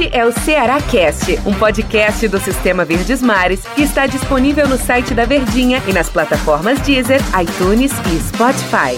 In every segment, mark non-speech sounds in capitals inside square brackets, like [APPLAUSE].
Este é o Ceará Cast, um podcast do Sistema Verdes Mares que está disponível no site da Verdinha e nas plataformas Deezer, iTunes e Spotify.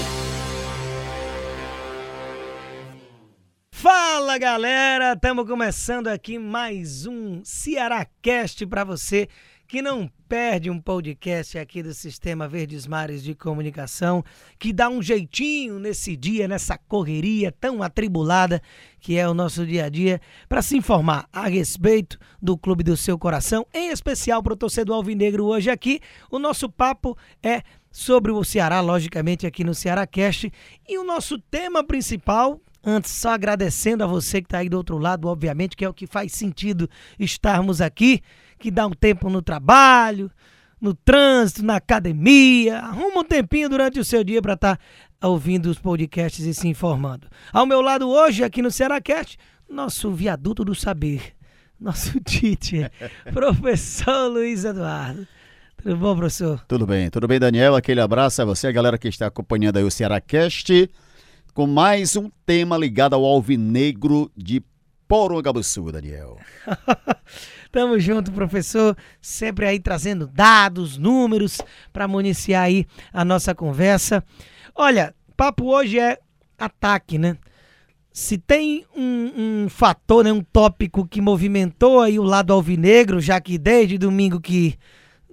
Fala galera, estamos começando aqui mais um Ceará Cast para você que não perde um podcast aqui do Sistema Verdes Mares de Comunicação, que dá um jeitinho nesse dia, nessa correria tão atribulada que é o nosso dia a dia, para se informar a respeito do clube do seu coração, em especial para o torcedor alvinegro hoje aqui. O nosso papo é sobre o Ceará, logicamente aqui no Ceará Cast, e o nosso tema principal Antes, só agradecendo a você que está aí do outro lado, obviamente, que é o que faz sentido estarmos aqui que dá um tempo no trabalho, no trânsito, na academia. Arruma um tempinho durante o seu dia para estar tá ouvindo os podcasts e se informando. Ao meu lado hoje, aqui no Cearacast, nosso viaduto do saber, [LAUGHS] nosso teacher, [LAUGHS] professor Luiz Eduardo. Tudo bom, professor? Tudo bem, tudo bem, Daniel. Aquele abraço a você, a galera que está acompanhando aí o Cearacast, com mais um tema ligado ao alvinegro de Porongabuçu, Daniel. [LAUGHS] Tamo junto, professor. Sempre aí trazendo dados, números para municiar aí a nossa conversa. Olha, papo hoje é ataque, né? Se tem um, um, fator, né, um tópico que movimentou aí o lado alvinegro, já que desde domingo que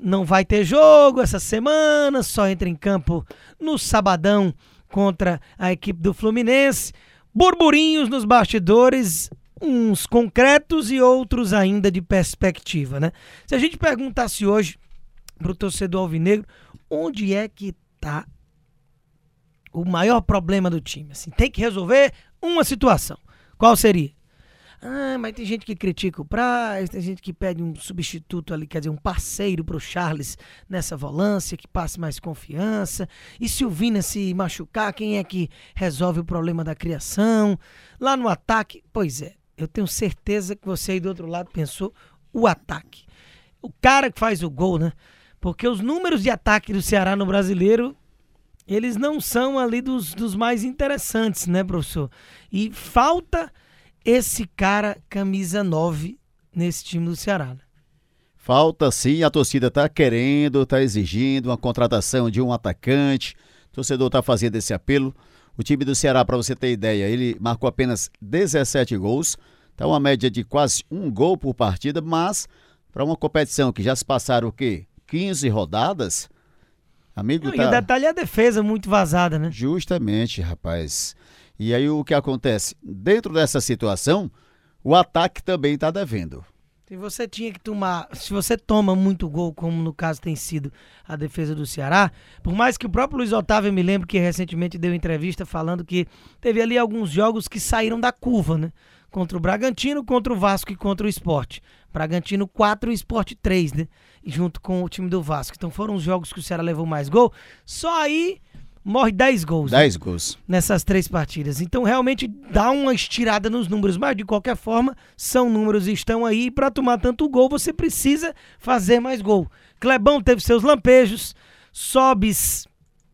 não vai ter jogo essa semana, só entra em campo no sabadão contra a equipe do Fluminense. Burburinhos nos bastidores uns concretos e outros ainda de perspectiva, né? Se a gente perguntasse hoje para o torcedor alvinegro, onde é que está o maior problema do time? Assim, tem que resolver uma situação. Qual seria? Ah, mas tem gente que critica o Praz, tem gente que pede um substituto ali, quer dizer, um parceiro para o Charles nessa volância, que passe mais confiança. E se o Vina se machucar, quem é que resolve o problema da criação? Lá no ataque, pois é, eu tenho certeza que você aí do outro lado pensou o ataque. O cara que faz o gol, né? Porque os números de ataque do Ceará no brasileiro, eles não são ali dos, dos mais interessantes, né, professor? E falta esse cara camisa 9 nesse time do Ceará. Né? Falta sim, a torcida está querendo, está exigindo uma contratação de um atacante. O torcedor está fazendo esse apelo. O time do Ceará, para você ter ideia, ele marcou apenas 17 gols, tá uma média de quase um gol por partida, mas para uma competição que já se passaram o quê? 15 rodadas, amigo Não, tá... E o detalhe é a defesa muito vazada, né? Justamente, rapaz. E aí o que acontece? Dentro dessa situação, o ataque também está devendo. Se você tinha que tomar, se você toma muito gol, como no caso tem sido a defesa do Ceará, por mais que o próprio Luiz Otávio me lembre que recentemente deu entrevista falando que teve ali alguns jogos que saíram da curva, né? Contra o Bragantino, contra o Vasco e contra o Esporte. Bragantino 4 e Esporte 3, né? junto com o time do Vasco. Então foram os jogos que o Ceará levou mais gol. Só aí morre 10 gols. 10 né? gols. Nessas três partidas. Então realmente dá uma estirada nos números, mas de qualquer forma, são números e estão aí. E para tomar tanto gol, você precisa fazer mais gol. Clebão teve seus lampejos, Sobes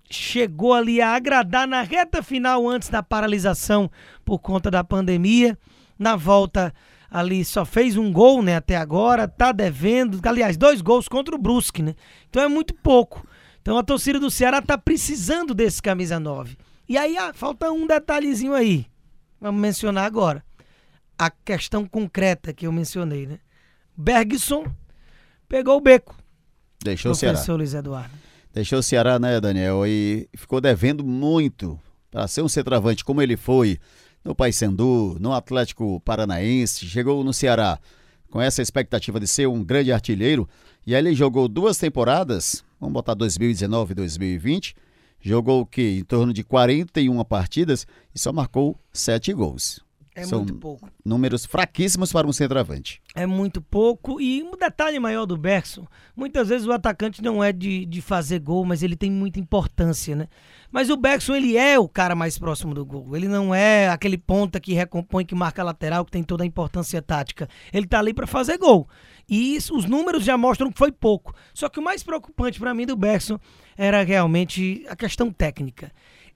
chegou ali a agradar na reta final antes da paralisação por conta da pandemia. Na volta ali só fez um gol, né, até agora, tá devendo, aliás, dois gols contra o Brusque, né? Então é muito pouco. Então a torcida do Ceará tá precisando desse camisa 9. E aí ah, falta um detalhezinho aí. Vamos mencionar agora. A questão concreta que eu mencionei, né? Bergson pegou o beco. Deixou o Ceará. Luiz Eduardo. Deixou o Ceará, né, Daniel? E ficou devendo muito para ser um centroavante como ele foi no Paysandu, no Atlético Paranaense, chegou no Ceará com essa expectativa de ser um grande artilheiro e aí ele jogou duas temporadas, vamos botar 2019 e 2020, jogou o quê? Em torno de 41 partidas e só marcou 7 gols. É São muito pouco. Números fraquíssimos para um centroavante. É muito pouco. E um detalhe maior do Bergson: muitas vezes o atacante não é de, de fazer gol, mas ele tem muita importância, né? Mas o Bergson, ele é o cara mais próximo do gol. Ele não é aquele ponta que recompõe, que marca a lateral, que tem toda a importância tática. Ele tá ali para fazer gol. E isso, os números já mostram que foi pouco. Só que o mais preocupante para mim do Bergson era realmente a questão técnica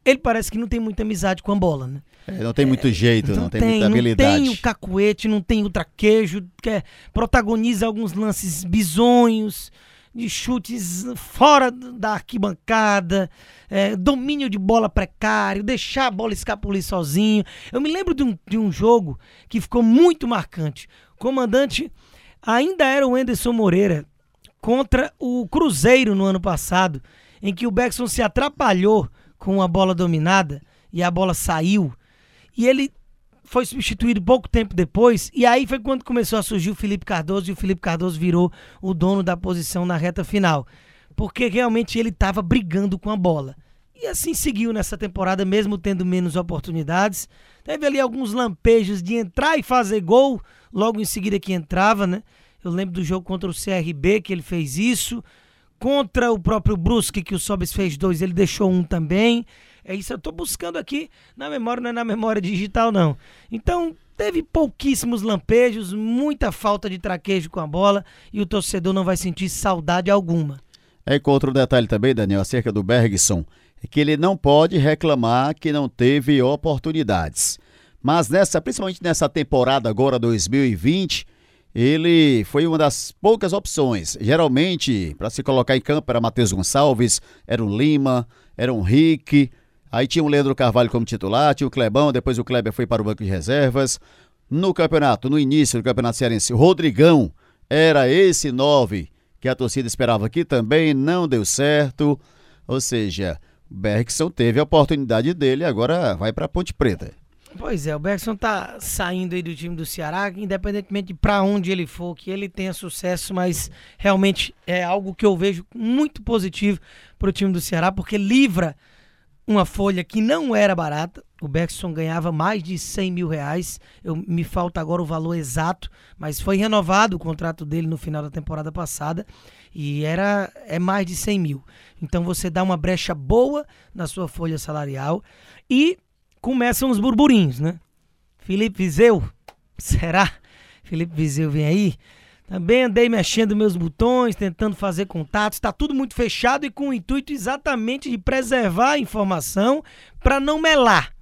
ele parece que não tem muita amizade com a bola, né? É, não tem muito jeito, não, não tem, tem, muita habilidade. Não tem o cacuete, não tem o traquejo, que é, protagoniza alguns lances bizonhos, de chutes fora da arquibancada, é, domínio de bola precário, deixar a bola escapulir sozinho. Eu me lembro de um, de um jogo que ficou muito marcante. O comandante ainda era o Anderson Moreira contra o Cruzeiro no ano passado, em que o Beckson se atrapalhou com a bola dominada e a bola saiu. E ele foi substituído pouco tempo depois, e aí foi quando começou a surgir o Felipe Cardoso, e o Felipe Cardoso virou o dono da posição na reta final. Porque realmente ele estava brigando com a bola. E assim seguiu nessa temporada, mesmo tendo menos oportunidades. Teve ali alguns lampejos de entrar e fazer gol, logo em seguida que entrava, né? Eu lembro do jogo contra o CRB que ele fez isso. Contra o próprio Brusque, que o Sobis fez dois, ele deixou um também. É isso, eu estou buscando aqui na memória, não é na memória digital, não. Então, teve pouquíssimos lampejos, muita falta de traquejo com a bola e o torcedor não vai sentir saudade alguma. É com outro detalhe também, Daniel, acerca do Bergson, é que ele não pode reclamar que não teve oportunidades. Mas nessa, principalmente nessa temporada agora 2020, ele foi uma das poucas opções. Geralmente, para se colocar em campo era Matheus Gonçalves, era o Lima, era o Rick, Aí tinha o Leandro Carvalho como titular, tinha o Clebão, depois o Kleber foi para o banco de reservas. No campeonato, no início do campeonato cearense, o Rodrigão era esse nove que a torcida esperava aqui também, não deu certo. Ou seja, Bergson teve a oportunidade dele, agora vai para Ponte Preta. Pois é, o Bergson tá saindo aí do time do Ceará, independentemente de para onde ele for, que ele tenha sucesso, mas realmente é algo que eu vejo muito positivo para o time do Ceará, porque livra uma folha que não era barata. O Bergson ganhava mais de 100 mil reais. Eu, me falta agora o valor exato, mas foi renovado o contrato dele no final da temporada passada e era é mais de 100 mil. Então você dá uma brecha boa na sua folha salarial e começam os burburinhos, né? Felipe Vizeu, será? Felipe Vizeu vem aí? Também andei mexendo meus botões, tentando fazer contatos. Está tudo muito fechado e com o intuito exatamente de preservar a informação para não melar.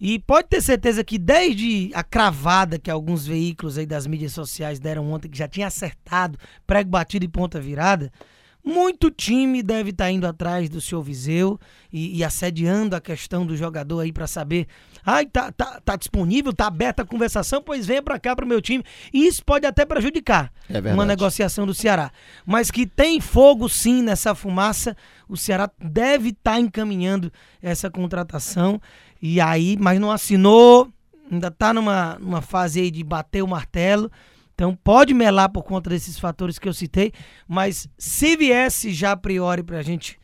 E pode ter certeza que desde a cravada que alguns veículos aí das mídias sociais deram ontem, que já tinha acertado, prego batido e ponta virada, muito time deve estar tá indo atrás do seu Viseu e, e, assediando a questão do jogador aí para saber. Ai, tá, tá, tá disponível, tá aberta a conversação, pois venha para cá para o meu time. E isso pode até prejudicar é uma negociação do Ceará. Mas que tem fogo sim nessa fumaça, o Ceará deve estar tá encaminhando essa contratação. E aí, mas não assinou, ainda está numa, numa fase aí de bater o martelo. Então pode melar por conta desses fatores que eu citei, mas se viesse já a priori para a gente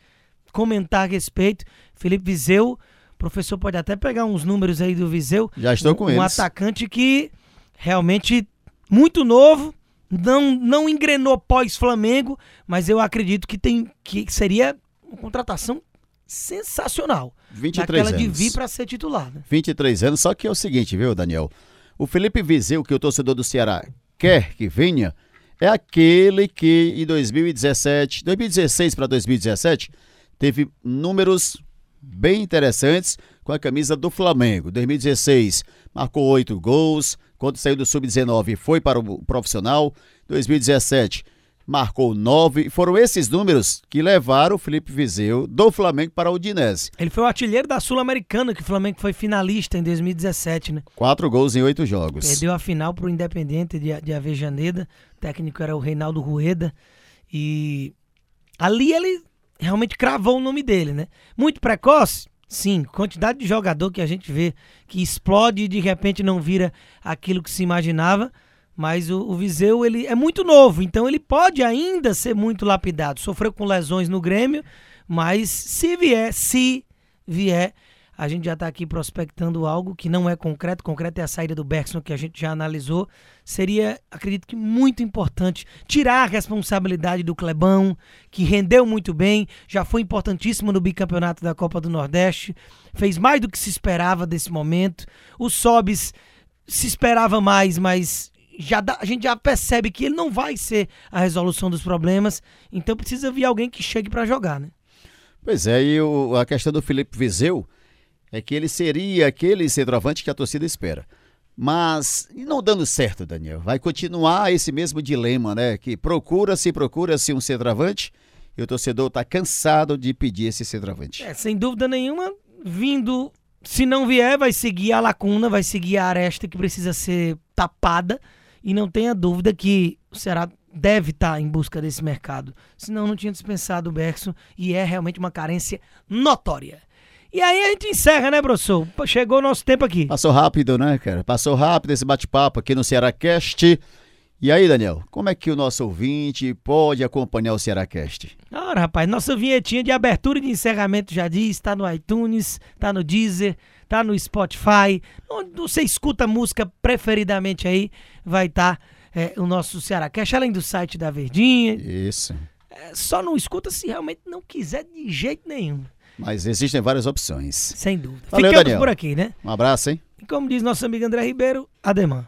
comentar a respeito, Felipe Viseu, o professor pode até pegar uns números aí do Viseu. Já estou com um, eles. Um atacante que realmente muito novo, não não engrenou pós-Flamengo, mas eu acredito que tem que seria uma contratação sensacional. 23 anos. de vir para ser titular. Né? 23 anos, só que é o seguinte, viu, Daniel? O Felipe Viseu, que é o torcedor do Ceará quer que venha é aquele que em 2017, 2016 para 2017, teve números bem interessantes com a camisa do Flamengo. 2016 marcou oito gols, quando saiu do sub-19 foi para o profissional. 2017 marcou nove. Foram esses números que levaram o Felipe Vizeu do Flamengo para o Udinese. Ele foi o artilheiro da Sul-Americana, que o Flamengo foi finalista em 2017, né? Quatro gols em oito jogos. Perdeu a final para o Independente de, de Avejaneda. O técnico era o Reinaldo Rueda. E ali ele realmente cravou o nome dele, né? Muito precoce? Sim, quantidade de jogador que a gente vê que explode e de repente não vira aquilo que se imaginava. Mas o, o, Viseu ele é muito novo, então ele pode ainda ser muito lapidado. Sofreu com lesões no Grêmio, mas se vier, se vier, a gente já está aqui prospectando algo que não é concreto. Concreto é a saída do Bergson, que a gente já analisou. Seria, acredito que, muito importante tirar a responsabilidade do Clebão, que rendeu muito bem, já foi importantíssimo no bicampeonato da Copa do Nordeste, fez mais do que se esperava desse momento. O Sobis se esperava mais, mas já dá, a gente já percebe que ele não vai ser a resolução dos problemas, então precisa vir alguém que chegue para jogar, né? Pois é, e o, a questão do Felipe Vizeu é que ele seria aquele centroavante que a torcida espera. Mas não dando certo, Daniel. Vai continuar esse mesmo dilema, né? Que procura-se, procura-se um centroavante e o torcedor está cansado de pedir esse centroavante. É, sem dúvida nenhuma, vindo, se não vier, vai seguir a lacuna, vai seguir a aresta que precisa ser tapada. E não tenha dúvida que o Ceará deve estar tá em busca desse mercado. Senão não tinha dispensado o Bergson e é realmente uma carência notória. E aí a gente encerra, né, professor? Chegou o nosso tempo aqui. Passou rápido, né, cara? Passou rápido esse bate-papo aqui no Cearacast. E aí, Daniel, como é que o nosso ouvinte pode acompanhar o Cearacast? Ora, rapaz, nossa vinhetinha de abertura e de encerramento já diz, tá no iTunes, tá no Deezer, tá no Spotify. Onde você escuta música preferidamente aí, vai estar tá, é, o nosso Cearacast, além do site da Verdinha. Isso. É, só não escuta se realmente não quiser de jeito nenhum. Mas existem várias opções. Sem dúvida. Valeu, Ficamos Daniel. por aqui, né? Um abraço, hein? E como diz nosso amigo André Ribeiro, ademã.